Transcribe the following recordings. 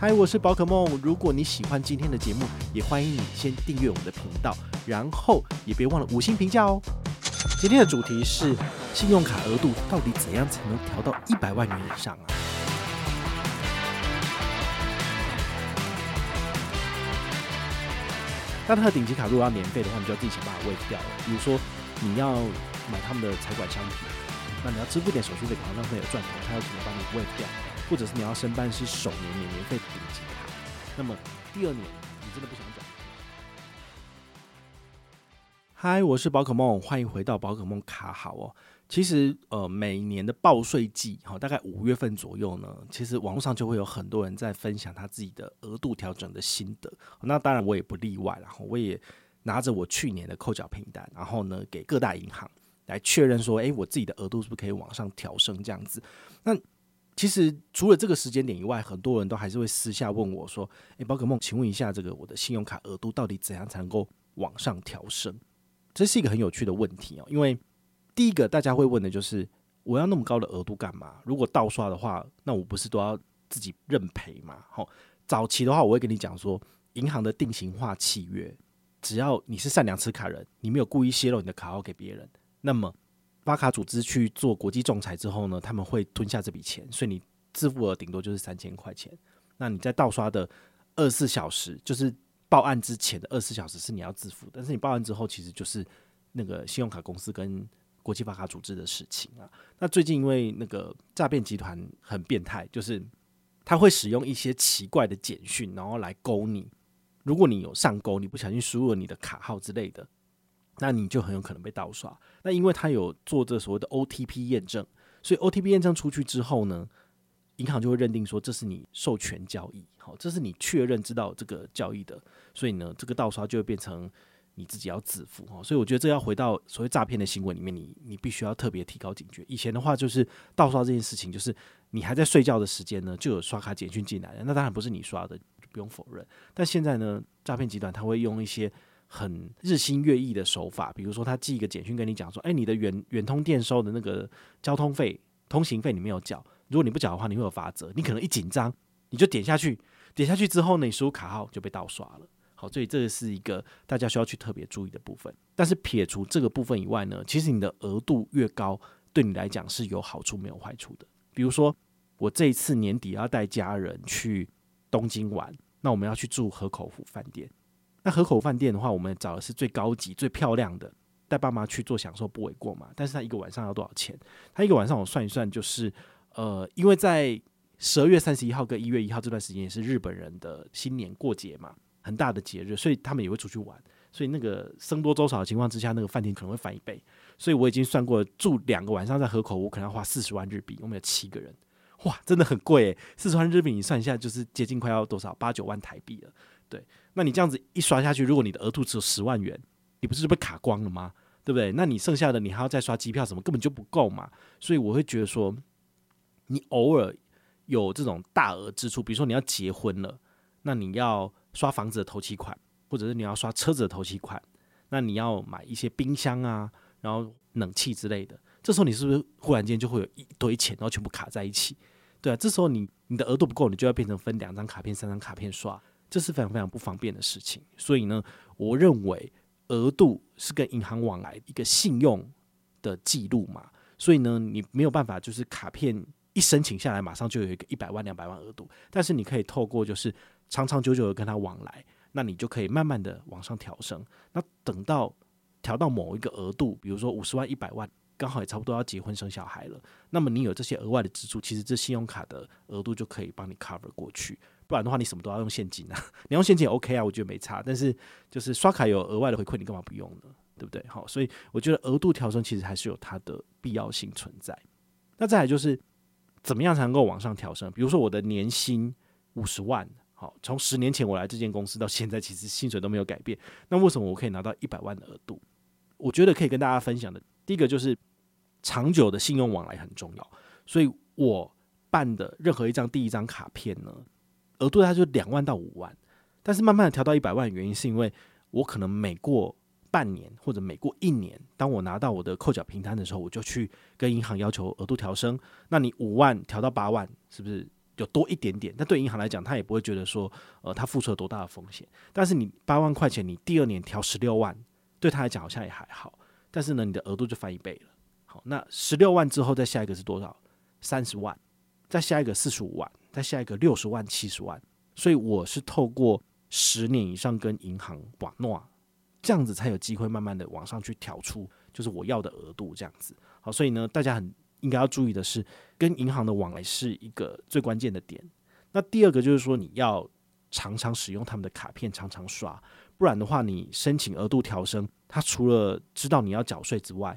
嗨，我是宝可梦。如果你喜欢今天的节目，也欢迎你先订阅我们的频道，然后也别忘了五星评价哦。今天的主题是信用卡额度到底怎样才能调到一百万元以上啊？那它的顶级卡如果要年费的话，你就要自己想办法 waive 掉了。比如说你要买他们的财管商品，那你要支付点手续费，好像会有赚头，他要怎么帮你喂掉？或者是你要申办是首年免年费顶级卡，那么第二年你真的不想转？嗨，我是宝可梦，欢迎回到宝可梦卡好哦。其实呃，每年的报税季哈，大概五月份左右呢，其实网络上就会有很多人在分享他自己的额度调整的心得。那当然我也不例外，然后我也拿着我去年的扣缴凭单，然后呢给各大银行来确认说，诶，我自己的额度是不是可以往上调升这样子？那其实除了这个时间点以外，很多人都还是会私下问我说：“诶，宝可梦，请问一下，这个我的信用卡额度到底怎样才能够往上调升？”这是一个很有趣的问题哦。因为第一个大家会问的就是：我要那么高的额度干嘛？如果盗刷的话，那我不是都要自己认赔吗？好，早期的话，我会跟你讲说，银行的定型化契约，只要你是善良持卡人，你没有故意泄露你的卡号给别人，那么。发卡组织去做国际仲裁之后呢，他们会吞下这笔钱，所以你支付额顶多就是三千块钱。那你在盗刷的二十四小时，就是报案之前的二十四小时是你要自付，但是你报案之后，其实就是那个信用卡公司跟国际发卡组织的事情啊。那最近因为那个诈骗集团很变态，就是他会使用一些奇怪的简讯，然后来勾你。如果你有上钩，你不小心输入了你的卡号之类的。那你就很有可能被盗刷。那因为他有做这所谓的 OTP 验证，所以 OTP 验证出去之后呢，银行就会认定说这是你授权交易，好，这是你确认知道这个交易的，所以呢，这个盗刷就会变成你自己要自负哈。所以我觉得这要回到所谓诈骗的新闻里面，你你必须要特别提高警觉。以前的话就是盗刷这件事情，就是你还在睡觉的时间呢，就有刷卡简讯进来了，那当然不是你刷的，就不用否认。但现在呢，诈骗集团他会用一些很日新月异的手法，比如说他寄一个简讯跟你讲说，哎，你的远远通电收的那个交通费、通行费你没有缴，如果你不缴的话，你会有罚则。你可能一紧张，你就点下去，点下去之后呢，你输入卡号就被盗刷了。好，所以这个是一个大家需要去特别注意的部分。但是撇除这个部分以外呢，其实你的额度越高，对你来讲是有好处没有坏处的。比如说，我这一次年底要带家人去东京玩，那我们要去住河口湖饭店。那河口饭店的话，我们找的是最高级、最漂亮的，带爸妈去做享受不为过嘛。但是他一个晚上要多少钱？他一个晚上我算一算，就是呃，因为在十二月三十一号跟一月一号这段时间也是日本人的新年过节嘛，很大的节日，所以他们也会出去玩。所以那个僧多粥少的情况之下，那个饭店可能会翻一倍。所以我已经算过，住两个晚上在河口湖可能要花四十万日币。我们有七个人，哇，真的很贵诶。四十万日币你算一下，就是接近快要多少？八九万台币了。对，那你这样子一刷下去，如果你的额度只有十万元，你不是就被卡光了吗？对不对？那你剩下的你还要再刷机票什么，根本就不够嘛。所以我会觉得说，你偶尔有这种大额支出，比如说你要结婚了，那你要刷房子的头期款，或者是你要刷车子的头期款，那你要买一些冰箱啊，然后冷气之类的，这时候你是不是忽然间就会有一堆钱，然后全部卡在一起？对啊，这时候你你的额度不够，你就要变成分两张卡片、三张卡片刷。这是非常非常不方便的事情，所以呢，我认为额度是跟银行往来一个信用的记录嘛，所以呢，你没有办法就是卡片一申请下来，马上就有一个一百万、两百万额度，但是你可以透过就是长长久久的跟他往来，那你就可以慢慢的往上调升。那等到调到某一个额度，比如说五十万、一百万，刚好也差不多要结婚生小孩了，那么你有这些额外的支出，其实这信用卡的额度就可以帮你 cover 过去。不然的话，你什么都要用现金啊？你用现金也 OK 啊，我觉得没差。但是就是刷卡有额外的回馈，你干嘛不用呢？对不对？好，所以我觉得额度调升其实还是有它的必要性存在。那再来就是怎么样才能够往上调升？比如说我的年薪五十万，好，从十年前我来这间公司到现在，其实薪水都没有改变。那为什么我可以拿到一百万的额度？我觉得可以跟大家分享的，第一个就是长久的信用往来很重要。所以我办的任何一张第一张卡片呢，额度它就两万到五万，但是慢慢的调到一百万，原因是因为我可能每过半年或者每过一年，当我拿到我的扣缴凭单的时候，我就去跟银行要求额度调升。那你五万调到八万，是不是有多一点点，但对银行来讲，他也不会觉得说，呃，他付出了多大的风险。但是你八万块钱，你第二年调十六万，对他来讲好像也还好。但是呢，你的额度就翻一倍了。好，那十六万之后再下一个是多少？三十万，再下一个四十五万，再下一个六十万、七十万。所以我是透过十年以上跟银行绑诺，这样子才有机会慢慢的往上去调出，就是我要的额度这样子。好，所以呢，大家很应该要注意的是，跟银行的往来是一个最关键的点。那第二个就是说，你要常常使用他们的卡片，常常刷，不然的话，你申请额度调升，他除了知道你要缴税之外，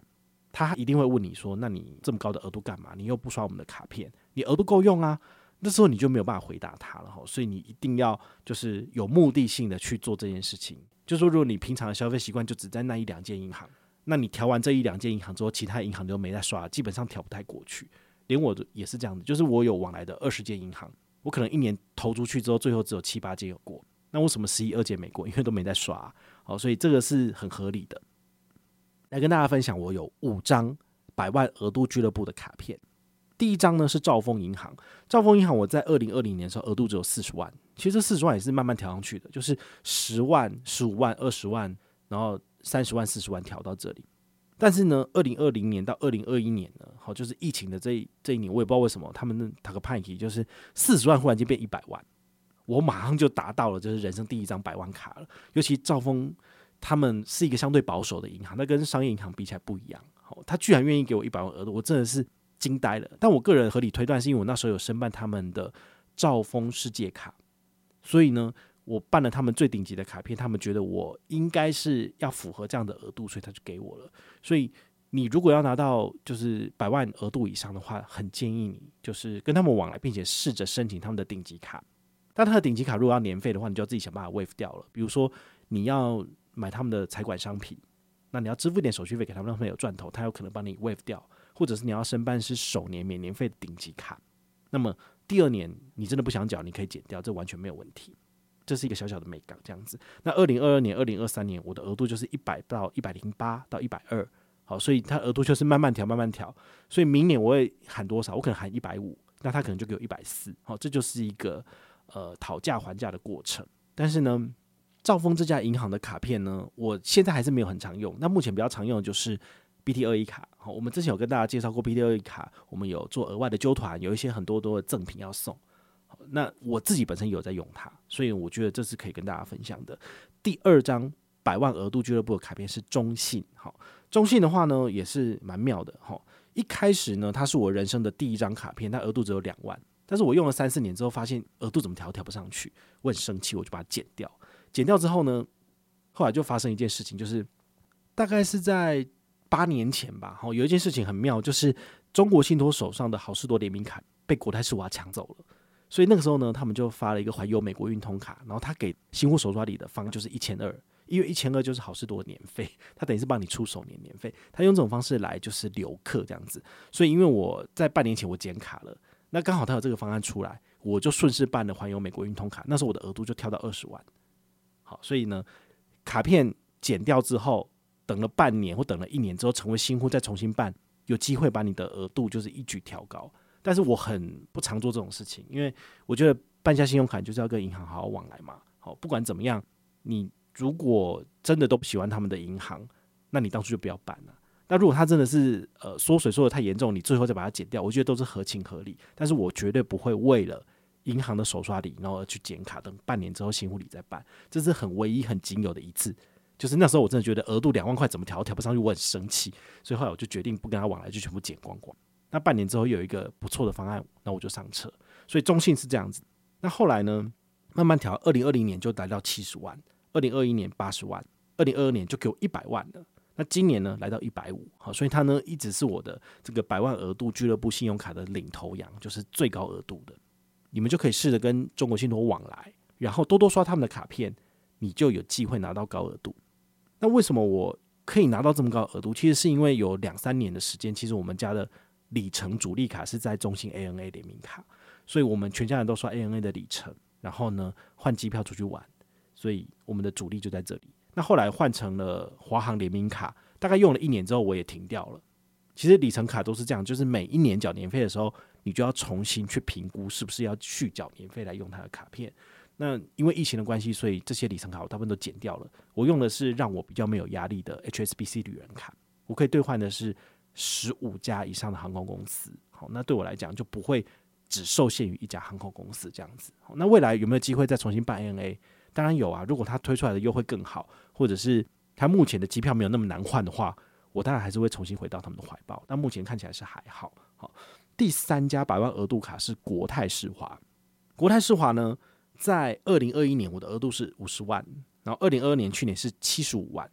他一定会问你说：“那你这么高的额度干嘛？你又不刷我们的卡片，你额度够用啊？”那时候你就没有办法回答他了哈。所以你一定要就是有目的性的去做这件事情。就说，如果你平常的消费习惯就只在那一两间银行。那你调完这一两间银行之后，其他银行都没在刷，基本上调不太过去。连我也是这样子，就是我有往来的二十间银行，我可能一年投出去之后，最后只有七八间有过。那为什么十一二间没过？因为都没在刷。好，所以这个是很合理的。来跟大家分享，我有五张百万额度俱乐部的卡片。第一张呢是兆丰银行，兆丰银行我在二零二零年的时候额度只有四十万，其实这四十万也是慢慢调上去的，就是十万、十五万、二十万，然后。三十万、四十万调到这里，但是呢，二零二零年到二零二一年呢，好，就是疫情的这一这一年，我也不知道为什么他们那打个派题，就是四十万忽然间变一百万，我马上就达到了，就是人生第一张百万卡了。尤其兆丰他们是一个相对保守的银行，那跟商业银行比起来不一样，好，他居然愿意给我一百万额度，我真的是惊呆了。但我个人合理推断，是因为我那时候有申办他们的兆丰世界卡，所以呢。我办了他们最顶级的卡片，他们觉得我应该是要符合这样的额度，所以他就给我了。所以你如果要拿到就是百万额度以上的话，很建议你就是跟他们往来，并且试着申请他们的顶级卡。但他的顶级卡如果要年费的话，你就要自己想办法 waive 掉了。比如说你要买他们的财管商品，那你要支付一点手续费给他们，让他们有赚头，他有可能帮你 waive 掉。或者是你要申办是首年免年费的顶级卡，那么第二年你真的不想缴，你可以减掉，这完全没有问题。这是一个小小的美感，这样子。那二零二二年、二零二三年，我的额度就是一百到一百零八到一百二，好，所以它额度就是慢慢调、慢慢调。所以明年我会喊多少？我可能喊一百五，那他可能就给我一百四，好，这就是一个呃讨价还价的过程。但是呢，兆丰这家银行的卡片呢，我现在还是没有很常用。那目前比较常用的就是 BT 二一卡，好，我们之前有跟大家介绍过 BT 二一卡，我们有做额外的揪团，有一些很多多的赠品要送。那我自己本身有在用它，所以我觉得这是可以跟大家分享的。第二张百万额度俱乐部的卡片是中信，好，中信的话呢也是蛮妙的，哈。一开始呢，它是我人生的第一张卡片，它额度只有两万，但是我用了三四年之后，发现额度怎么调调不上去，我很生气，我就把它剪掉。剪掉之后呢，后来就发生一件事情，就是大概是在八年前吧，好，有一件事情很妙，就是中国信托手上的好事多联名卡被国泰世华抢走了。所以那个时候呢，他们就发了一个环游美国运通卡，然后他给新户手刷里的方就是一千二，因为一千二就是好事多的年费，他等于是帮你出首年年费，他用这种方式来就是留客这样子。所以因为我在半年前我剪卡了，那刚好他有这个方案出来，我就顺势办了环游美国运通卡，那时候我的额度就跳到二十万。好，所以呢，卡片剪掉之后，等了半年或等了一年之后，成为新户再重新办，有机会把你的额度就是一举调高。但是我很不常做这种事情，因为我觉得办下信用卡就是要跟银行好好往来嘛。好，不管怎么样，你如果真的都不喜欢他们的银行，那你当初就不要办了。那如果他真的是呃缩水缩得太严重，你最后再把它减掉，我觉得都是合情合理。但是我绝对不会为了银行的手刷礼，然后而去剪卡，等半年之后新户礼再办，这是很唯一很仅有的一次。就是那时候我真的觉得额度两万块怎么调都调不上去，我很生气，所以后来我就决定不跟他往来，就全部剪光光。那半年之后有一个不错的方案，那我就上车。所以中信是这样子。那后来呢，慢慢调，二零二零年就来到七十万，二零二一年八十万，二零二二年就给我一百万了。那今年呢，来到一百五，好，所以它呢一直是我的这个百万额度俱乐部信用卡的领头羊，就是最高额度的。你们就可以试着跟中国信托往来，然后多多刷他们的卡片，你就有机会拿到高额度。那为什么我可以拿到这么高额度？其实是因为有两三年的时间，其实我们家的。里程主力卡是在中信 ANA 联名卡，所以我们全家人都刷 ANA 的里程，然后呢换机票出去玩，所以我们的主力就在这里。那后来换成了华航联名卡，大概用了一年之后我也停掉了。其实里程卡都是这样，就是每一年缴年费的时候，你就要重新去评估是不是要续缴年费来用它的卡片。那因为疫情的关系，所以这些里程卡我大部分都减掉了。我用的是让我比较没有压力的 HSBC 旅人卡，我可以兑换的是十五家以上的航空公司。好，那对我来讲就不会只受限于一家航空公司这样子。那未来有没有机会再重新办 NA？当然有啊。如果他推出来的优惠更好，或者是他目前的机票没有那么难换的话，我当然还是会重新回到他们的怀抱。但目前看起来是还好。好，第三家百万额度卡是国泰世华。国泰世华呢，在二零二一年我的额度是五十万，然后二零二二年去年是七十五万，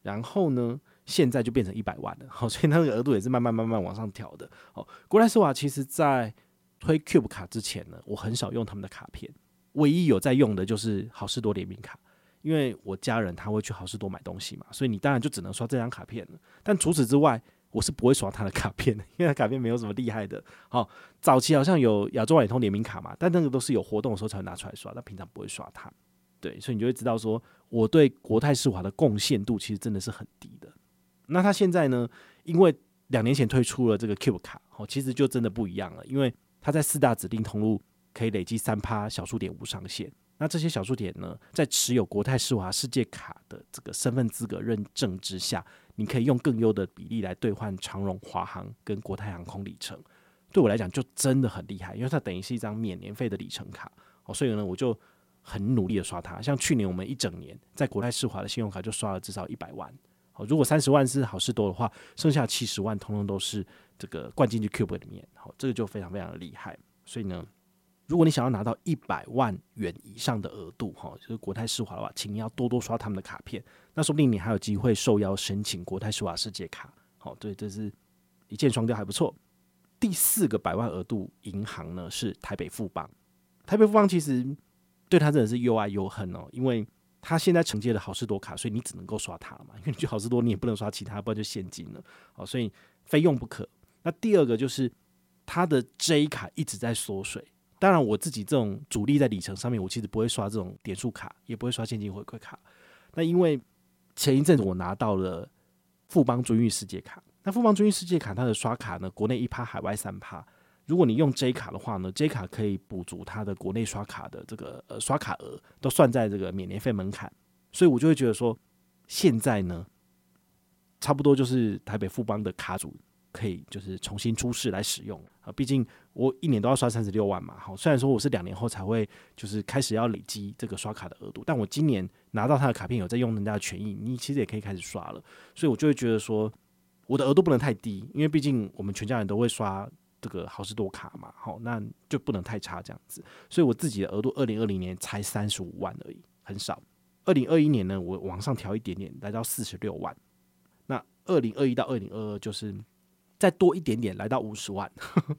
然后呢，现在就变成一百万了。好，所以那个额度也是慢慢慢慢往上调的。好，古莱斯瓦其实在推 Cube 卡之前呢，我很少用他们的卡片，唯一有在用的就是好事多联名卡。因为我家人他会去好事多买东西嘛，所以你当然就只能刷这张卡片了。但除此之外，我是不会刷他的卡片的，因为他卡片没有什么厉害的。好，早期好像有亚洲网通联名卡嘛，但那个都是有活动的时候才会拿出来刷，但平常不会刷它。对，所以你就会知道说，我对国泰世华的贡献度其实真的是很低的。那他现在呢，因为两年前推出了这个 Cube 卡，哦，其实就真的不一样了，因为他在四大指定通路可以累积三趴小数点无上限。那这些小数点呢，在持有国泰世华世界卡的这个身份资格认证之下，你可以用更优的比例来兑换长荣、华航跟国泰航空里程。对我来讲，就真的很厉害，因为它等于是一张免年费的里程卡哦。所以呢，我就很努力的刷它。像去年我们一整年在国泰世华的信用卡就刷了至少一百万哦。如果三十万是好事多的话，剩下七十万通通都是这个灌进去 Cube 里面，好，这个就非常非常的厉害。所以呢。如果你想要拿到一百万元以上的额度，哈，就是国泰世华的话，请你要多多刷他们的卡片，那说不定你还有机会受邀申请国泰世华世界卡。好，对，这是一箭双雕，还不错。第四个百万额度银行呢是台北富邦，台北富邦其实对他真的是又爱又恨哦，因为他现在承接了好事多卡，所以你只能够刷它嘛，因为你去好事多你也不能刷其他，不然就现金了。好，所以非用不可。那第二个就是他的 J 卡一直在缩水。当然，我自己这种主力在里程上面，我其实不会刷这种点数卡，也不会刷现金回馈卡。那因为前一阵子我拿到了富邦尊誉世界卡，那富邦尊誉世界卡它的刷卡呢，国内一趴，海外三趴。如果你用 J 卡的话呢，J 卡可以补足它的国内刷卡的这个呃刷卡额，都算在这个免年费门槛。所以我就会觉得说，现在呢，差不多就是台北富邦的卡主。可以就是重新出示来使用啊，毕竟我一年都要刷三十六万嘛。好，虽然说我是两年后才会就是开始要累积这个刷卡的额度，但我今年拿到他的卡片有在用人家的权益，你其实也可以开始刷了。所以我就会觉得说，我的额度不能太低，因为毕竟我们全家人都会刷这个好事多卡嘛。好，那就不能太差这样子。所以我自己的额度二零二零年才三十五万而已，很少。二零二一年呢，我往上调一点点，来到四十六万。那二零二一到二零二二就是。再多一点点，来到五十万，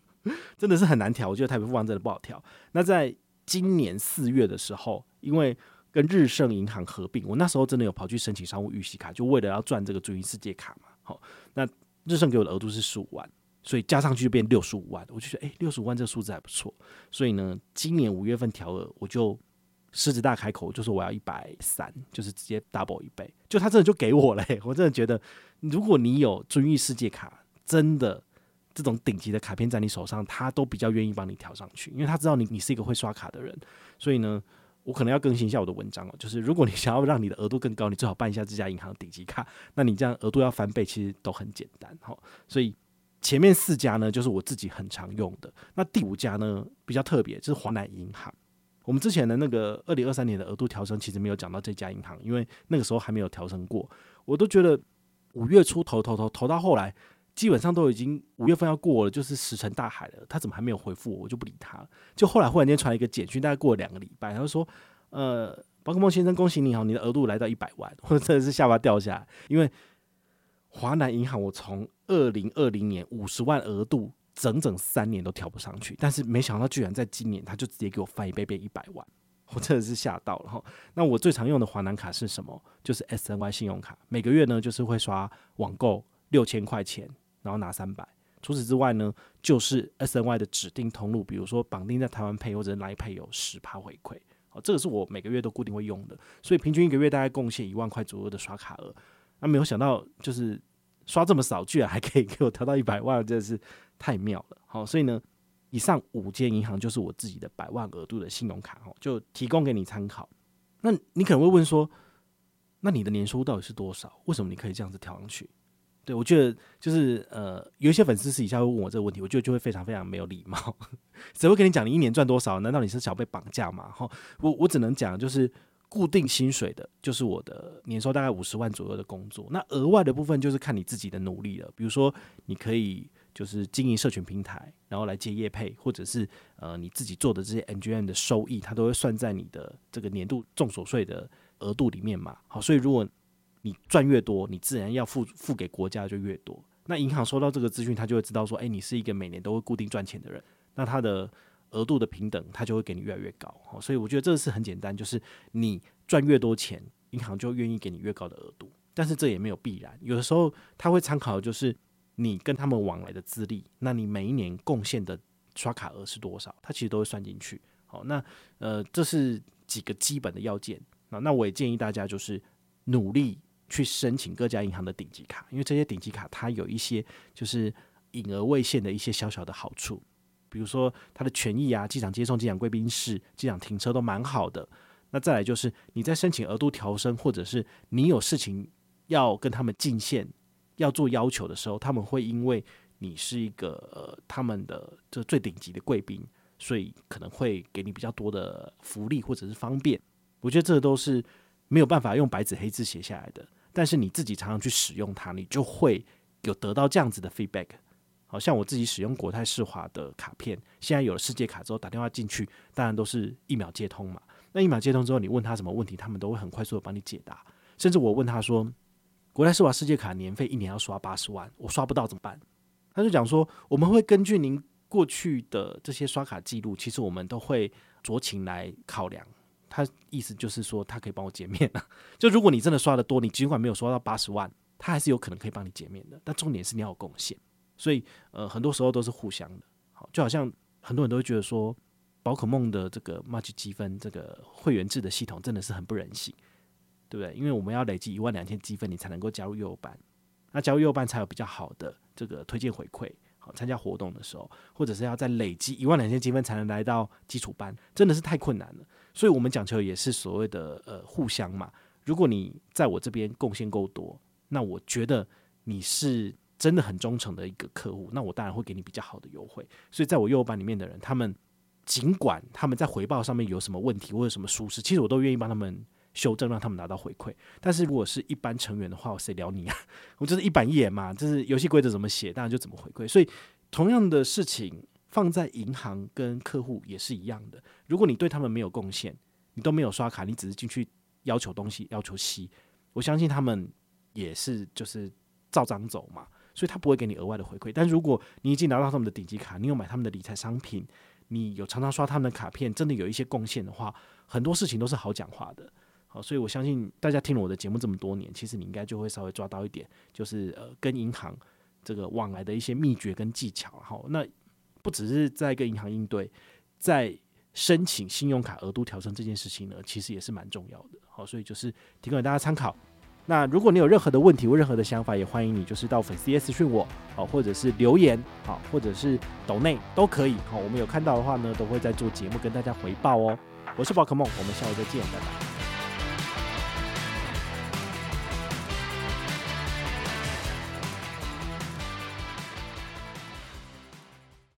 真的是很难调。我觉得台北富邦真的不好调。那在今年四月的时候，因为跟日盛银行合并，我那时候真的有跑去申请商务预习卡，就为了要赚这个尊誉世界卡嘛。好，那日盛给我的额度是十五万，所以加上去就变六十五万。我就觉得，诶，六十五万这个数字还不错。所以呢，今年五月份调额，我就狮子大开口，就说我要一百三，就是直接 double 一倍。就他真的就给我了，我真的觉得，如果你有尊誉世界卡。真的，这种顶级的卡片在你手上，他都比较愿意帮你调上去，因为他知道你你是一个会刷卡的人，所以呢，我可能要更新一下我的文章哦。就是如果你想要让你的额度更高，你最好办一下这家银行顶级卡，那你这样额度要翻倍，其实都很简单哈。所以前面四家呢，就是我自己很常用的。那第五家呢，比较特别，就是华南银行。我们之前的那个二零二三年的额度调升，其实没有讲到这家银行，因为那个时候还没有调升过。我都觉得五月初投投投投到后来。基本上都已经五月份要过了，就是石沉大海了。他怎么还没有回复我？我就不理他了。就后来忽然间传了一个简讯，大概过了两个礼拜，他就说：“呃，宝可梦先生，恭喜你好，你的额度来到一百万。”我真的是下巴掉下来，因为华南银行我从二零二零年五十万额度，整整三年都调不上去，但是没想到居然在今年他就直接给我翻一倍变一百万，我真的是吓到了哈。那我最常用的华南卡是什么？就是 SNY 信用卡，每个月呢就是会刷网购六千块钱。然后拿三百，除此之外呢，就是 SNY 的指定通路，比如说绑定在台湾 Pay 或者 Line Pay 有十趴回馈，好，这个是我每个月都固定会用的，所以平均一个月大概贡献一万块左右的刷卡额。那没有想到，就是刷这么少，居然还可以给我调到一百万，真的是太妙了。好，所以呢，以上五间银行就是我自己的百万额度的信用卡哦，就提供给你参考。那你可能会问说，那你的年收入到底是多少？为什么你可以这样子调上去？对我觉得就是呃，有一些粉丝私底下会问我这个问题，我觉得就会非常非常没有礼貌。谁会跟你讲你一年赚多少？难道你是想被绑架吗？哈，我我只能讲就是固定薪水的，就是我的年收大概五十万左右的工作。那额外的部分就是看你自己的努力了。比如说你可以。就是经营社群平台，然后来接业配，或者是呃你自己做的这些 N G M 的收益，它都会算在你的这个年度综所税的额度里面嘛。好，所以如果你赚越多，你自然要付付给国家就越多。那银行收到这个资讯，他就会知道说，哎，你是一个每年都会固定赚钱的人，那他的额度的平等，他就会给你越来越高。好，所以我觉得这个是很简单，就是你赚越多钱，银行就愿意给你越高的额度。但是这也没有必然，有的时候他会参考的就是。你跟他们往来的资历，那你每一年贡献的刷卡额是多少？他其实都会算进去。好，那呃，这是几个基本的要件。那那我也建议大家就是努力去申请各家银行的顶级卡，因为这些顶级卡它有一些就是隐而未现的一些小小的好处，比如说它的权益啊，机场接送、机场贵宾室、机场停车都蛮好的。那再来就是你在申请额度调升，或者是你有事情要跟他们进线。要做要求的时候，他们会因为你是一个他们的这最顶级的贵宾，所以可能会给你比较多的福利或者是方便。我觉得这都是没有办法用白纸黑字写下来的，但是你自己常常去使用它，你就会有得到这样子的 feedback。好像我自己使用国泰世华的卡片，现在有了世界卡之后，打电话进去，当然都是一秒接通嘛。那一秒接通之后，你问他什么问题，他们都会很快速的帮你解答。甚至我问他说，国泰世华世界卡年费一年要刷八十万，我刷不到怎么办？他就讲说，我们会根据您过去的这些刷卡记录，其实我们都会酌情来考量。他意思就是说，他可以帮我减免了。就如果你真的刷得多，你尽管没有刷到八十万，他还是有可能可以帮你减免的。但重点是你要有贡献，所以呃，很多时候都是互相的。好，就好像很多人都会觉得说，宝可梦的这个 Magic 积分这个会员制的系统真的是很不人性。对不对？因为我们要累积一万两千积分，你才能够加入幼班。那加入幼幼班才有比较好的这个推荐回馈。好，参加活动的时候，或者是要再累积一万两千积分才能来到基础班，真的是太困难了。所以我们讲求也是所谓的呃互相嘛。如果你在我这边贡献够多，那我觉得你是真的很忠诚的一个客户，那我当然会给你比较好的优惠。所以在我幼幼班里面的人，他们尽管他们在回报上面有什么问题或者什么疏失，其实我都愿意帮他们。修正，让他们拿到回馈，但是如果是一般成员的话，我谁聊你啊？我就是一板一眼嘛，就是游戏规则怎么写，当然就怎么回馈。所以同样的事情放在银行跟客户也是一样的。如果你对他们没有贡献，你都没有刷卡，你只是进去要求东西，要求息，我相信他们也是就是照章走嘛，所以他不会给你额外的回馈。但如果你已经拿到他们的顶级卡，你有买他们的理财商品，你有常常刷他们的卡片，真的有一些贡献的话，很多事情都是好讲话的。好，所以我相信大家听了我的节目这么多年，其实你应该就会稍微抓到一点，就是呃，跟银行这个往来的一些秘诀跟技巧。好，那不只是在跟银行应对，在申请信用卡额度调升这件事情呢，其实也是蛮重要的。好，所以就是提供给大家参考。那如果你有任何的问题或任何的想法，也欢迎你就是到粉丝页私讯我，好，或者是留言，好，或者是抖内都可以。好，我们有看到的话呢，都会在做节目跟大家回报哦。我是宝可梦，我们下回再见，拜拜。